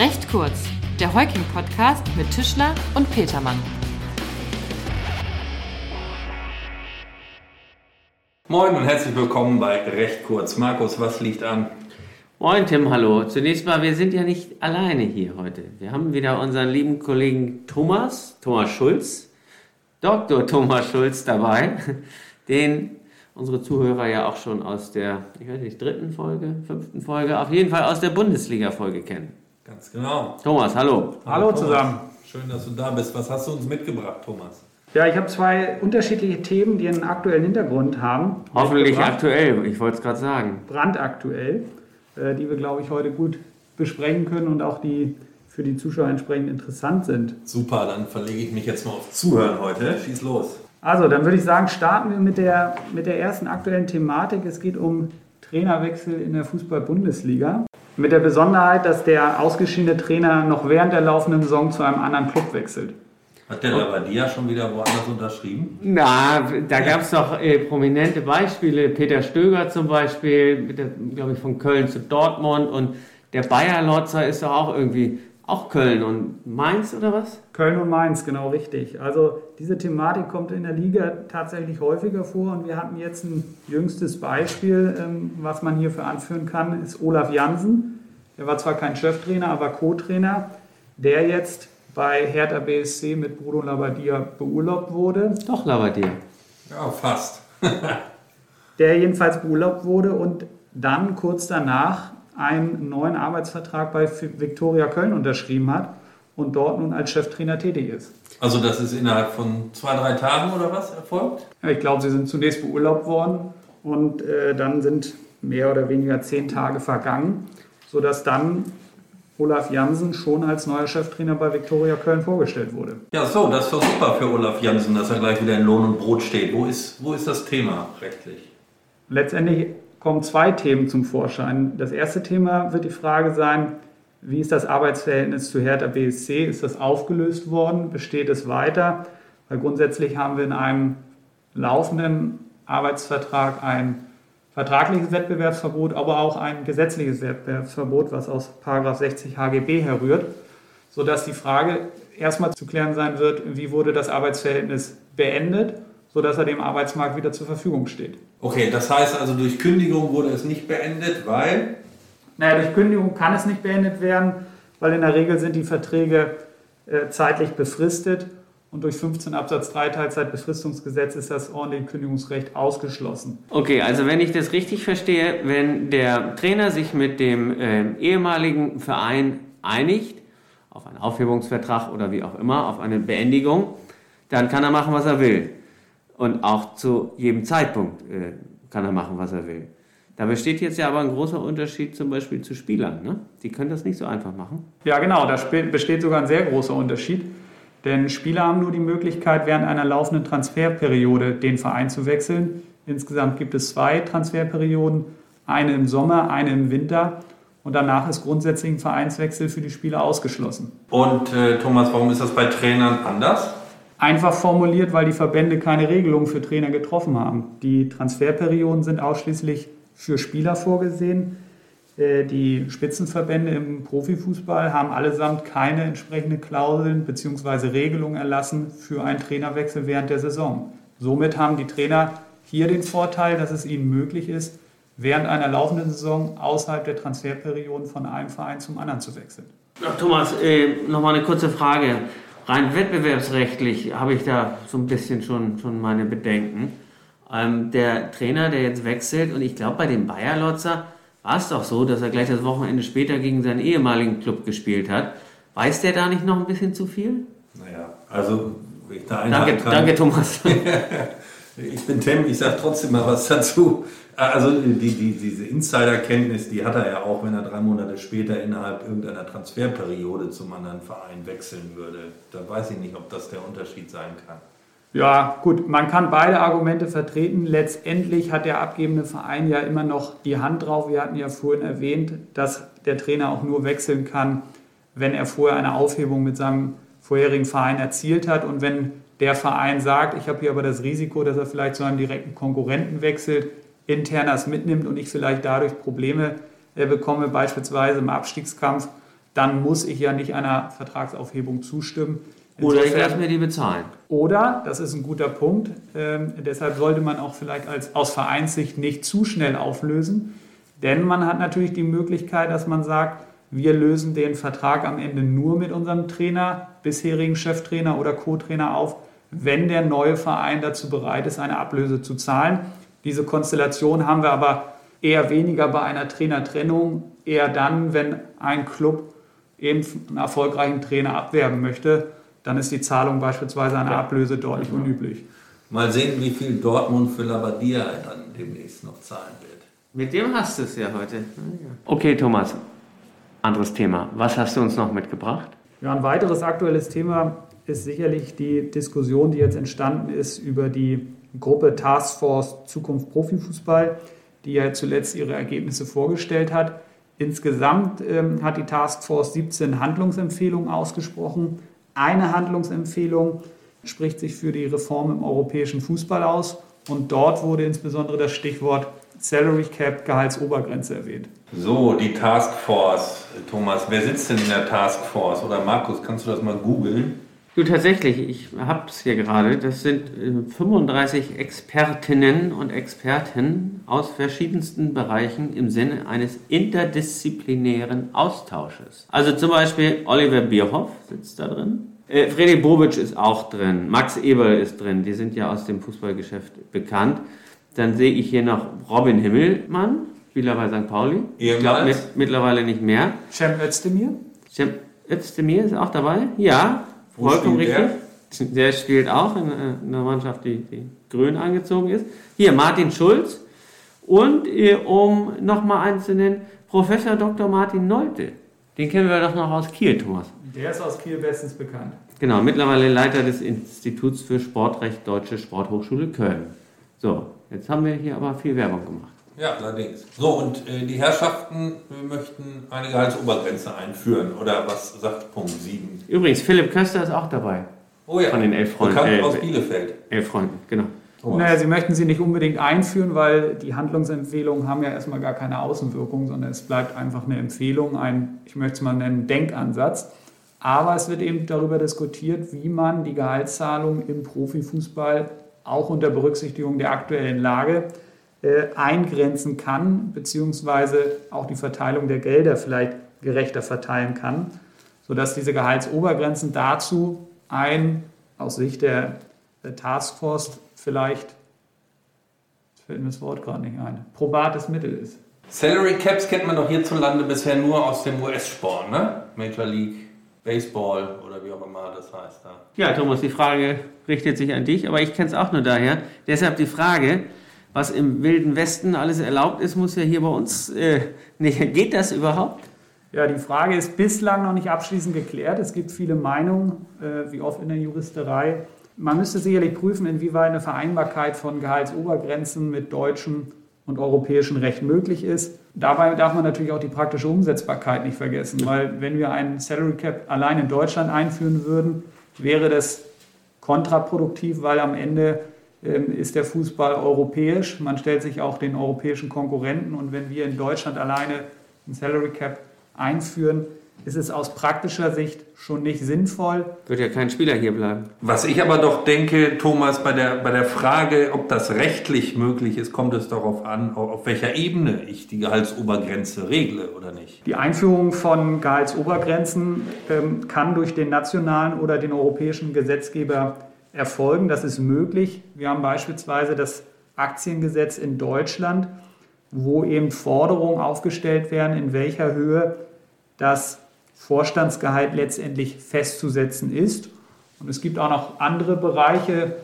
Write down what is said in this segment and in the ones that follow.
Recht kurz, der Heuking-Podcast mit Tischler und Petermann. Moin und herzlich willkommen bei Recht kurz. Markus, was liegt an? Moin Tim, hallo. Zunächst mal, wir sind ja nicht alleine hier heute. Wir haben wieder unseren lieben Kollegen Thomas, Thomas Schulz, Dr. Thomas Schulz dabei, den unsere Zuhörer ja auch schon aus der, ich weiß nicht, dritten Folge, fünften Folge, auf jeden Fall aus der Bundesliga-Folge kennen. Ganz genau. Thomas, hallo. Hallo zusammen. Schön, dass du da bist. Was hast du uns mitgebracht, Thomas? Ja, ich habe zwei unterschiedliche Themen, die einen aktuellen Hintergrund haben. Hoffentlich aktuell, ich wollte es gerade sagen. Brandaktuell, äh, die wir, glaube ich, heute gut besprechen können und auch die für die Zuschauer entsprechend interessant sind. Super, dann verlege ich mich jetzt mal auf Zuhören heute. Schieß los. Also, dann würde ich sagen, starten wir mit der, mit der ersten aktuellen Thematik. Es geht um Trainerwechsel in der Fußball-Bundesliga. Mit der Besonderheit, dass der ausgeschiedene Trainer noch während der laufenden Saison zu einem anderen Club wechselt. Hat der Labadia schon wieder woanders unterschrieben? Na, da gab es doch äh, prominente Beispiele. Peter Stöger zum Beispiel, glaube ich, von Köln zu Dortmund und der Bayer Lotzer ist doch auch irgendwie auch Köln und Mainz oder was? Köln und Mainz, genau richtig. Also diese Thematik kommt in der Liga tatsächlich häufiger vor und wir hatten jetzt ein jüngstes Beispiel, ähm, was man hierfür anführen kann, ist Olaf Jansen. Der war zwar kein Cheftrainer, aber Co-Trainer, der jetzt bei Hertha BSC mit Bruno Labbadia beurlaubt wurde. Doch, Labadia. Ja, fast. Der jedenfalls beurlaubt wurde und dann kurz danach einen neuen Arbeitsvertrag bei Viktoria Köln unterschrieben hat und dort nun als Cheftrainer tätig ist. Also das ist innerhalb von zwei, drei Tagen oder was erfolgt? Ja, ich glaube, sie sind zunächst beurlaubt worden und äh, dann sind mehr oder weniger zehn Tage vergangen, sodass dann Olaf Jansen schon als neuer Cheftrainer bei Viktoria Köln vorgestellt wurde. Ja, so, das ist doch super für Olaf Jansen, dass er gleich wieder in Lohn und Brot steht. Wo ist, wo ist das Thema rechtlich? Letztendlich kommen zwei Themen zum Vorschein. Das erste Thema wird die Frage sein, wie ist das Arbeitsverhältnis zu Hertha BSC? Ist das aufgelöst worden? Besteht es weiter? Weil grundsätzlich haben wir in einem laufenden Arbeitsvertrag ein vertragliches Wettbewerbsverbot, aber auch ein gesetzliches Wettbewerbsverbot, was aus 60 HGB herrührt, sodass die Frage erstmal zu klären sein wird, wie wurde das Arbeitsverhältnis beendet, sodass er dem Arbeitsmarkt wieder zur Verfügung steht. Okay, das heißt also durch Kündigung wurde es nicht beendet, weil? Naja, durch Kündigung kann es nicht beendet werden, weil in der Regel sind die Verträge äh, zeitlich befristet und durch 15 Absatz 3 Teilzeitbefristungsgesetz ist das ordentliche Kündigungsrecht ausgeschlossen. Okay, also wenn ich das richtig verstehe, wenn der Trainer sich mit dem äh, ehemaligen Verein einigt, auf einen Aufhebungsvertrag oder wie auch immer, auf eine Beendigung, dann kann er machen, was er will. Und auch zu jedem Zeitpunkt äh, kann er machen, was er will. Da besteht jetzt ja aber ein großer Unterschied zum Beispiel zu Spielern. Ne? Die können das nicht so einfach machen. Ja, genau, da besteht sogar ein sehr großer Unterschied. Denn Spieler haben nur die Möglichkeit, während einer laufenden Transferperiode den Verein zu wechseln. Insgesamt gibt es zwei Transferperioden, eine im Sommer, eine im Winter. Und danach ist grundsätzlich ein Vereinswechsel für die Spieler ausgeschlossen. Und äh, Thomas, warum ist das bei Trainern anders? Einfach formuliert, weil die Verbände keine Regelung für Trainer getroffen haben. Die Transferperioden sind ausschließlich für Spieler vorgesehen. Äh, die Spitzenverbände im Profifußball haben allesamt keine entsprechende Klauseln bzw. Regelungen erlassen für einen Trainerwechsel während der Saison. Somit haben die Trainer hier den Vorteil, dass es ihnen möglich ist, während einer laufenden Saison außerhalb der Transferperioden von einem Verein zum anderen zu wechseln. Thomas, äh, nochmal eine kurze Frage. Rein wettbewerbsrechtlich habe ich da so ein bisschen schon, schon meine Bedenken. Ähm, der Trainer, der jetzt wechselt, und ich glaube, bei dem Bayer Lotzer war es doch so, dass er gleich das Wochenende später gegen seinen ehemaligen Club gespielt hat. Weiß der da nicht noch ein bisschen zu viel? Naja, also ich da danke, kann, danke, Thomas. ich bin Tim, ich sage trotzdem mal was dazu. Also die, die, diese Insiderkenntnis, die hat er ja auch, wenn er drei Monate später innerhalb irgendeiner Transferperiode zum anderen Verein wechseln würde. Da weiß ich nicht, ob das der Unterschied sein kann. Ja, gut, man kann beide Argumente vertreten. Letztendlich hat der abgebende Verein ja immer noch die Hand drauf. Wir hatten ja vorhin erwähnt, dass der Trainer auch nur wechseln kann, wenn er vorher eine Aufhebung mit seinem vorherigen Verein erzielt hat. Und wenn der Verein sagt, ich habe hier aber das Risiko, dass er vielleicht zu einem direkten Konkurrenten wechselt, intern das mitnimmt und ich vielleicht dadurch Probleme äh, bekomme, beispielsweise im Abstiegskampf, dann muss ich ja nicht einer Vertragsaufhebung zustimmen. Oder ich lasse mir die bezahlen. Oder, das ist ein guter Punkt, ähm, deshalb sollte man auch vielleicht als, aus Vereinssicht nicht zu schnell auflösen. Denn man hat natürlich die Möglichkeit, dass man sagt, wir lösen den Vertrag am Ende nur mit unserem Trainer, bisherigen Cheftrainer oder Co-Trainer auf, wenn der neue Verein dazu bereit ist, eine Ablöse zu zahlen. Diese Konstellation haben wir aber eher weniger bei einer Trainertrennung, eher dann, wenn ein Club eben einen erfolgreichen Trainer abwerben möchte dann ist die Zahlung beispielsweise einer Ablöse deutlich unüblich. Mal sehen, wie viel Dortmund für Labadia dann demnächst noch zahlen wird. Mit dem hast du es ja heute. Okay, Thomas, anderes Thema. Was hast du uns noch mitgebracht? Ja, ein weiteres aktuelles Thema ist sicherlich die Diskussion, die jetzt entstanden ist über die Gruppe Taskforce Zukunft Profifußball, die ja zuletzt ihre Ergebnisse vorgestellt hat. Insgesamt ähm, hat die Taskforce 17 Handlungsempfehlungen ausgesprochen. Eine Handlungsempfehlung spricht sich für die Reform im europäischen Fußball aus und dort wurde insbesondere das Stichwort Salary Cap, Gehaltsobergrenze erwähnt. So, die Taskforce. Thomas, wer sitzt denn in der Taskforce? Oder Markus, kannst du das mal googeln? Du, tatsächlich, ich habe es hier gerade. Das sind 35 äh, Expertinnen und Experten aus verschiedensten Bereichen im Sinne eines interdisziplinären Austausches. Also zum Beispiel Oliver Bierhoff sitzt da drin. Äh, Fredi Bobic ist auch drin. Max Eberl ist drin. Die sind ja aus dem Fußballgeschäft bekannt. Dann sehe ich hier noch Robin Himmelmann, Spieler bei St. Pauli. Ich glaube mit, mittlerweile nicht mehr. Cem Özdemir? Cem Özdemir ist auch dabei. Ja, Vollkommen richtig. Der? der? spielt auch in, einer Mannschaft, die, die grün angezogen ist. Hier Martin Schulz und äh, um nochmal eins zu nennen, Professor Dr. Martin Neute. Den kennen wir doch noch aus Kiel, Thomas. Der ist aus Kiel bestens bekannt. Genau, mittlerweile Leiter des Instituts für Sportrecht Deutsche Sporthochschule Köln. So, jetzt haben wir hier aber viel Werbung gemacht. Ja, allerdings. So, und äh, die Herrschaften möchten eine Gehaltsobergrenze einführen. Oder was sagt Punkt 7? Übrigens, Philipp Köster ist auch dabei. Oh ja, von den elf Freunden. Bekannt aus Bielefeld. Elf Freunden, genau. Oh. Naja, sie möchten sie nicht unbedingt einführen, weil die Handlungsempfehlungen haben ja erstmal gar keine Außenwirkung, sondern es bleibt einfach eine Empfehlung, ein, ich möchte es mal nennen, Denkansatz. Aber es wird eben darüber diskutiert, wie man die Gehaltszahlung im Profifußball auch unter Berücksichtigung der aktuellen Lage äh, eingrenzen kann, beziehungsweise auch die Verteilung der Gelder vielleicht gerechter verteilen kann, sodass diese Gehaltsobergrenzen dazu ein, aus Sicht der, der Taskforce vielleicht, fällt mir das Wort gerade nicht ein, probates Mittel ist. Salary Caps kennt man doch hierzulande bisher nur aus dem US-Sport, ne? Major League Baseball oder wie auch immer das heißt. Da. Ja, Thomas, die Frage richtet sich an dich, aber ich kenne es auch nur daher. Deshalb die Frage, was im Wilden Westen alles erlaubt ist, muss ja hier bei uns äh, nicht. Geht das überhaupt? Ja, die Frage ist bislang noch nicht abschließend geklärt. Es gibt viele Meinungen, äh, wie oft in der Juristerei. Man müsste sicherlich prüfen, inwieweit eine Vereinbarkeit von Gehaltsobergrenzen mit deutschem und europäischem Recht möglich ist. Dabei darf man natürlich auch die praktische Umsetzbarkeit nicht vergessen, weil wenn wir einen Salary Cap allein in Deutschland einführen würden, wäre das kontraproduktiv, weil am Ende ist der Fußball europäisch. Man stellt sich auch den europäischen Konkurrenten und wenn wir in Deutschland alleine ein Salary Cap einführen, ist es aus praktischer Sicht schon nicht sinnvoll. Wird ja kein Spieler hier bleiben. Was ich aber doch denke, Thomas, bei der, bei der Frage, ob das rechtlich möglich ist, kommt es darauf an, auf welcher Ebene ich die Gehaltsobergrenze regle oder nicht. Die Einführung von Gehaltsobergrenzen ähm, kann durch den nationalen oder den europäischen Gesetzgeber erfolgen. Das ist möglich. Wir haben beispielsweise das Aktiengesetz in Deutschland, wo eben Forderungen aufgestellt werden, in welcher Höhe das Vorstandsgehalt letztendlich festzusetzen ist. Und es gibt auch noch andere Bereiche,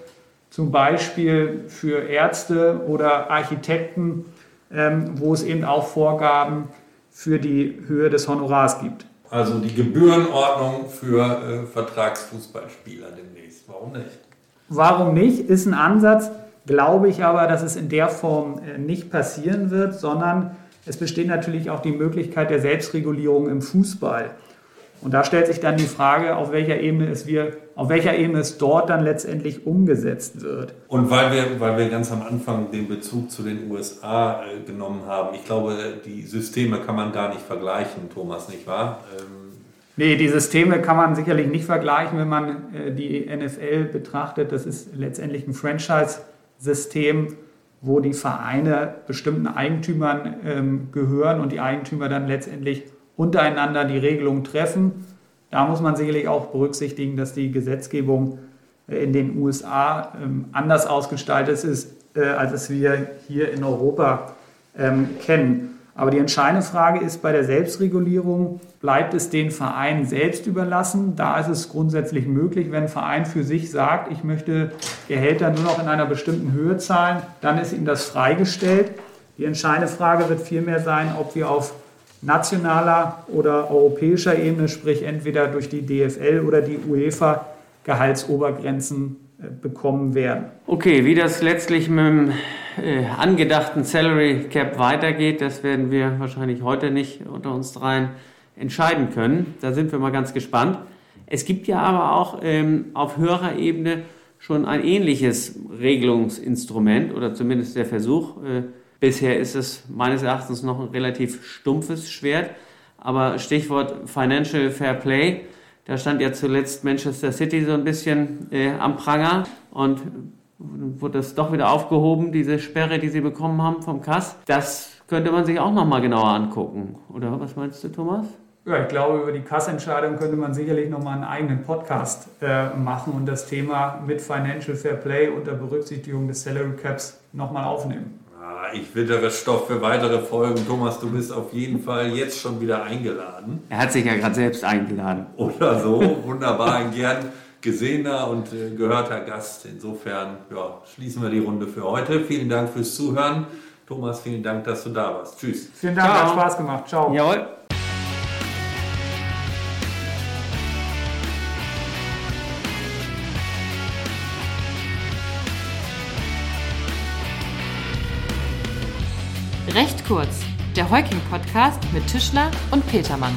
zum Beispiel für Ärzte oder Architekten, ähm, wo es eben auch Vorgaben für die Höhe des Honorars gibt. Also die Gebührenordnung für äh, Vertragsfußballspieler demnächst. Warum nicht? Warum nicht? Ist ein Ansatz, glaube ich aber, dass es in der Form äh, nicht passieren wird, sondern es besteht natürlich auch die Möglichkeit der Selbstregulierung im Fußball. Und da stellt sich dann die Frage, auf welcher Ebene es, wir, auf welcher Ebene es dort dann letztendlich umgesetzt wird. Und weil wir, weil wir ganz am Anfang den Bezug zu den USA äh, genommen haben, ich glaube, die Systeme kann man da nicht vergleichen, Thomas, nicht wahr? Ähm, Nee, die Systeme kann man sicherlich nicht vergleichen, wenn man äh, die NFL betrachtet. Das ist letztendlich ein Franchise-System, wo die Vereine bestimmten Eigentümern ähm, gehören und die Eigentümer dann letztendlich untereinander die Regelung treffen. Da muss man sicherlich auch berücksichtigen, dass die Gesetzgebung äh, in den USA ähm, anders ausgestaltet ist, äh, als es wir hier in Europa ähm, kennen. Aber die entscheidende Frage ist bei der Selbstregulierung, bleibt es den Vereinen selbst überlassen? Da ist es grundsätzlich möglich, wenn ein Verein für sich sagt, ich möchte Gehälter nur noch in einer bestimmten Höhe zahlen, dann ist ihm das freigestellt. Die entscheidende Frage wird vielmehr sein, ob wir auf nationaler oder europäischer Ebene, sprich entweder durch die DFL oder die UEFA, Gehaltsobergrenzen äh, bekommen werden. Okay, wie das letztlich mit dem äh, angedachten Salary Cap weitergeht, das werden wir wahrscheinlich heute nicht unter uns dreien entscheiden können. Da sind wir mal ganz gespannt. Es gibt ja aber auch ähm, auf höherer Ebene schon ein ähnliches Regelungsinstrument oder zumindest der Versuch. Äh, bisher ist es meines Erachtens noch ein relativ stumpfes Schwert. Aber Stichwort Financial Fair Play, da stand ja zuletzt Manchester City so ein bisschen äh, am Pranger und wurde das doch wieder aufgehoben, diese Sperre, die sie bekommen haben vom Kass. Das könnte man sich auch nochmal genauer angucken. Oder was meinst du, Thomas? Ja, ich glaube, über die Kassentscheidung könnte man sicherlich nochmal einen eigenen Podcast äh, machen und das Thema mit Financial Fair Play unter Berücksichtigung des Salary Caps nochmal aufnehmen. Ich wittere Stoff für weitere Folgen. Thomas, du bist auf jeden Fall jetzt schon wieder eingeladen. Er hat sich ja gerade selbst eingeladen. Oder so. Wunderbar, ein gern gesehener und äh, gehörter Gast. Insofern ja, schließen wir die Runde für heute. Vielen Dank fürs Zuhören. Thomas, vielen Dank, dass du da warst. Tschüss. Vielen Dank, Ciao. hat Spaß gemacht. Ciao. Jawohl. Recht kurz, der Heuking Podcast mit Tischler und Petermann.